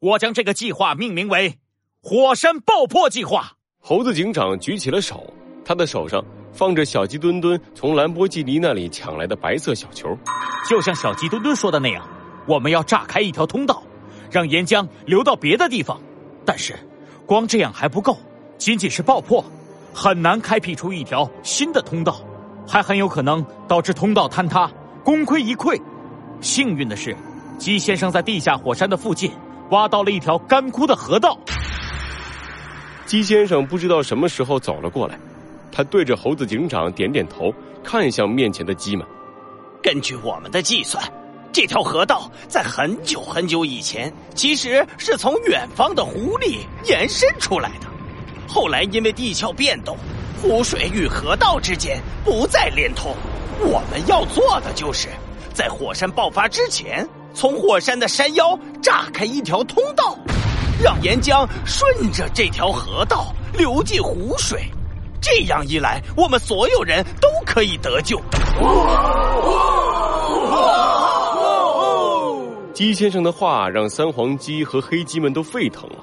我将这个计划命名为“火山爆破计划”。猴子警长举起了手，他的手上放着小鸡墩墩从兰博基尼那里抢来的白色小球。就像小鸡墩墩说的那样，我们要炸开一条通道，让岩浆流到别的地方。但是，光这样还不够，仅仅是爆破，很难开辟出一条新的通道，还很有可能导致通道坍塌，功亏一篑。幸运的是，鸡先生在地下火山的附近挖到了一条干枯的河道。鸡先生不知道什么时候走了过来，他对着猴子警长点点头，看向面前的鸡们。根据我们的计算，这条河道在很久很久以前其实是从远方的湖里延伸出来的。后来因为地壳变动，湖水与河道之间不再连通。我们要做的就是在火山爆发之前，从火山的山腰炸开一条通道，让岩浆顺着这条河道流进湖水。这样一来，我们所有人都可以得救。鸡先生的话让三黄鸡和黑鸡们都沸腾了，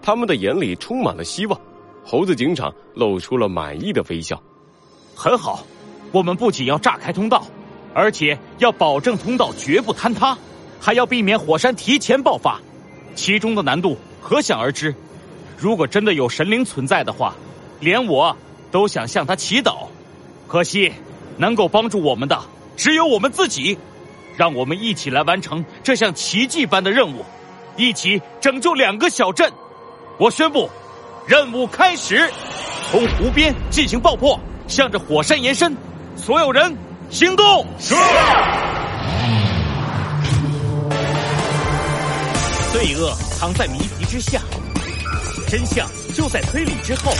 他们的眼里充满了希望。猴子警长露出了满意的微笑。很好，我们不仅要炸开通道，而且要保证通道绝不坍塌，还要避免火山提前爆发，其中的难度可想而知。如果真的有神灵存在的话，连我都想向他祈祷。可惜，能够帮助我们的只有我们自己。让我们一起来完成这项奇迹般的任务，一起拯救两个小镇。我宣布，任务开始，从湖边进行爆破，向着火山延伸。所有人行动！是。罪恶藏在谜题之下，真相就在推理之后。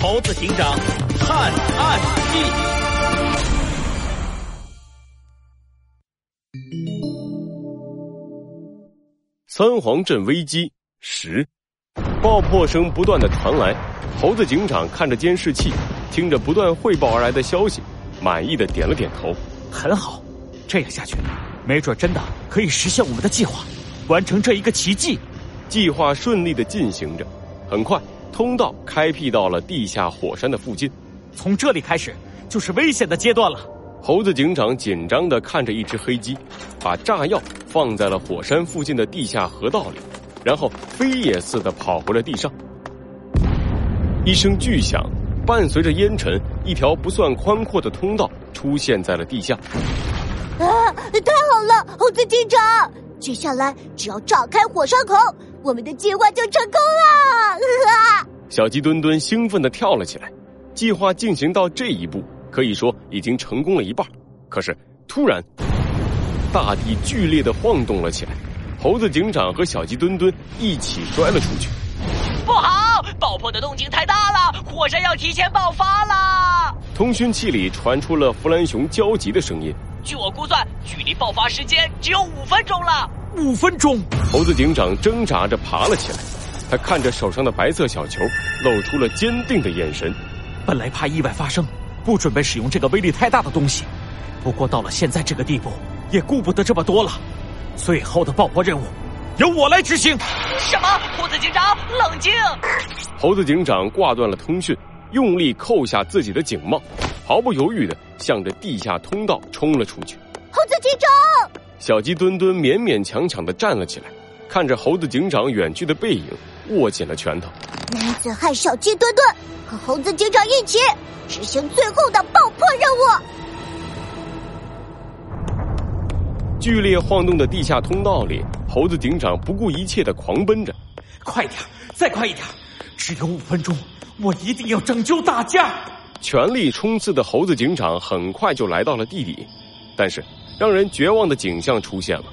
猴子警长探案记。三皇镇危机十，爆破声不断的传来。猴子警长看着监视器，听着不断汇报而来的消息，满意的点了点头。很好，这样下去，没准真的可以实现我们的计划，完成这一个奇迹。计划顺利的进行着，很快，通道开辟到了地下火山的附近。从这里开始，就是危险的阶段了。猴子警长紧张的看着一只黑鸡，把炸药放在了火山附近的地下河道里，然后飞也似的跑回了地上。一声巨响，伴随着烟尘，一条不算宽阔的通道出现在了地下。啊！太好了，猴子警长！接下来只要炸开火山口，我们的计划就成功了！小鸡墩墩兴奋的跳了起来。计划进行到这一步。可以说已经成功了一半，可是突然，大地剧烈的晃动了起来，猴子警长和小鸡墩墩一起摔了出去。不好，爆破的动静太大了，火山要提前爆发了！通讯器里传出了弗兰熊焦急的声音。据我估算，距离爆发时间只有五分钟了。五分钟！猴子警长挣扎着爬了起来，他看着手上的白色小球，露出了坚定的眼神。本来怕意外发生。不准备使用这个威力太大的东西，不过到了现在这个地步，也顾不得这么多了。最后的爆破任务，由我来执行。什么？猴子警长，冷静！猴子警长挂断了通讯，用力扣下自己的警帽，毫不犹豫的向着地下通道冲了出去。猴子警长，小鸡墩墩勉勉强强的站了起来，看着猴子警长远去的背影，握紧了拳头。男子汉小鸡墩墩和猴子警长一起。执行最后的爆破任务。剧烈晃动的地下通道里，猴子警长不顾一切的狂奔着。快点，再快一点！只有五分钟，我一定要拯救大家！全力冲刺的猴子警长很快就来到了地底，但是让人绝望的景象出现了。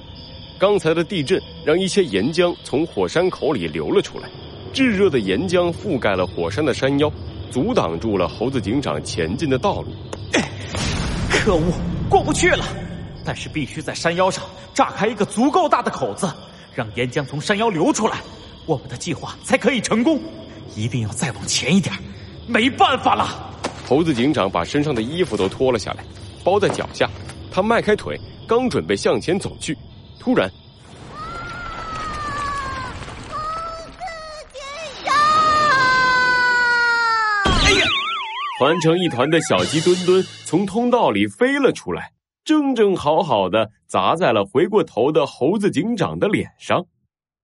刚才的地震让一些岩浆从火山口里流了出来，炙热的岩浆覆盖了火山的山腰。阻挡住了猴子警长前进的道路。可恶，过不去了！但是必须在山腰上炸开一个足够大的口子，让岩浆从山腰流出来，我们的计划才可以成功。一定要再往前一点，没办法了。猴子警长把身上的衣服都脱了下来，包在脚下。他迈开腿，刚准备向前走去，突然，啊、猴子警长！哎呀！团成一团的小鸡墩墩从通道里飞了出来，正正好好的砸在了回过头的猴子警长的脸上。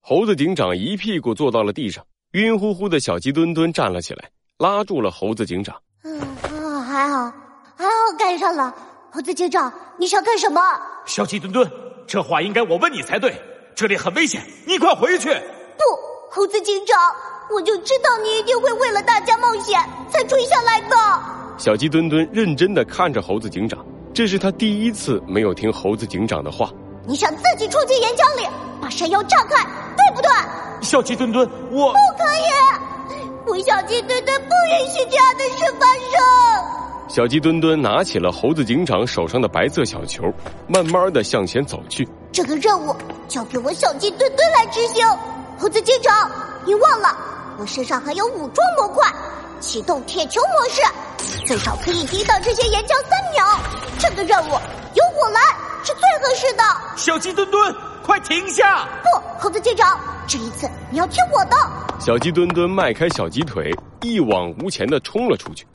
猴子警长一屁股坐到了地上，晕乎乎的小鸡墩墩站了起来，拉住了猴子警长。嗯啊，还好，还好赶上了。猴子警长，你想干什么？小鸡墩墩，这话应该我问你才对。这里很危险，你快回去。不，猴子警长，我就知道你一定会为了大家冒险才追下来的。小鸡墩墩认真的看着猴子警长，这是他第一次没有听猴子警长的话。你想自己冲进岩浆里，把山腰炸开，对不对？小鸡墩墩，我不可以，我小鸡墩墩不允许这样的事发生。小鸡墩墩拿起了猴子警长手上的白色小球，慢慢的向前走去。这个任务交给我小鸡墩墩来执行。猴子警长，你忘了，我身上还有武装模块，启动铁球模式，最少可以抵挡这些岩浆三秒。这个任务由我来是最合适的。小鸡墩墩，快停下！不，猴子警长，这一次你要听我的。小鸡墩墩迈开小鸡腿，一往无前的冲了出去。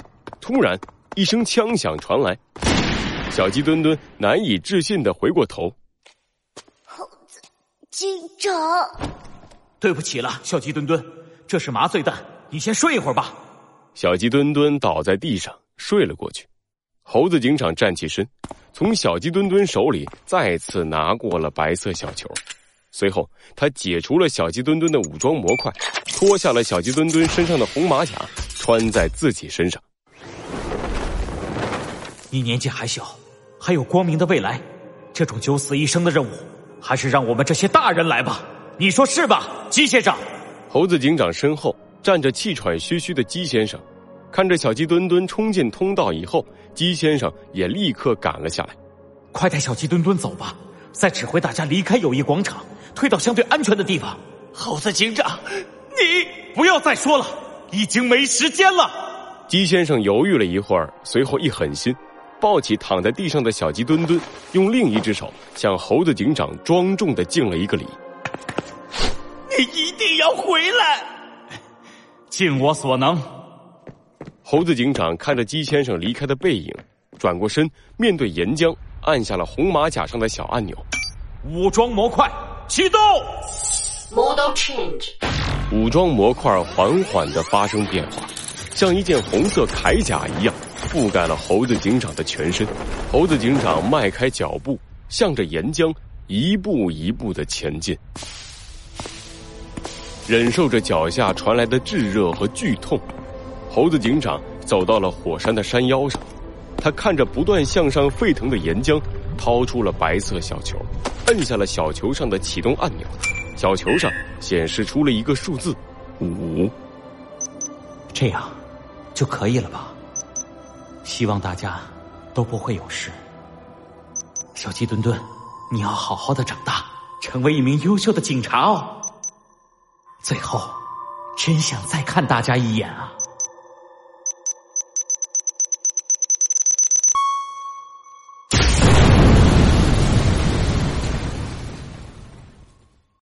突然。一声枪响传来，小鸡墩墩难以置信的回过头。猴子警长，对不起了，小鸡墩墩，这是麻醉弹，你先睡一会儿吧。小鸡墩墩倒在地上睡了过去。猴子警长站起身，从小鸡墩墩手里再次拿过了白色小球，随后他解除了小鸡墩墩的武装模块，脱下了小鸡墩墩身上的红马甲，穿在自己身上。你年纪还小，还有光明的未来，这种九死一生的任务，还是让我们这些大人来吧。你说是吧，鸡先生？猴子警长身后站着气喘吁吁的鸡先生，看着小鸡墩墩冲进通道以后，鸡先生也立刻赶了下来。快带小鸡墩墩走吧，再指挥大家离开友谊广场，退到相对安全的地方。猴子警长，你不要再说了，已经没时间了。鸡先生犹豫了一会儿，随后一狠心。抱起躺在地上的小鸡墩墩，用另一只手向猴子警长庄重的敬了一个礼。你一定要回来，尽我所能。猴子警长看着鸡先生离开的背影，转过身面对岩浆，按下了红马甲上的小按钮。武装模块启动。Model change。武装模块缓缓的发生变化，像一件红色铠甲一样。覆盖了猴子警长的全身，猴子警长迈开脚步，向着岩浆一步一步的前进，忍受着脚下传来的炙热和剧痛。猴子警长走到了火山的山腰上，他看着不断向上沸腾的岩浆，掏出了白色小球，摁下了小球上的启动按钮，小球上显示出了一个数字五，这样就可以了吧？希望大家都不会有事。小鸡墩墩，你要好好的长大，成为一名优秀的警察哦。最后，真想再看大家一眼啊！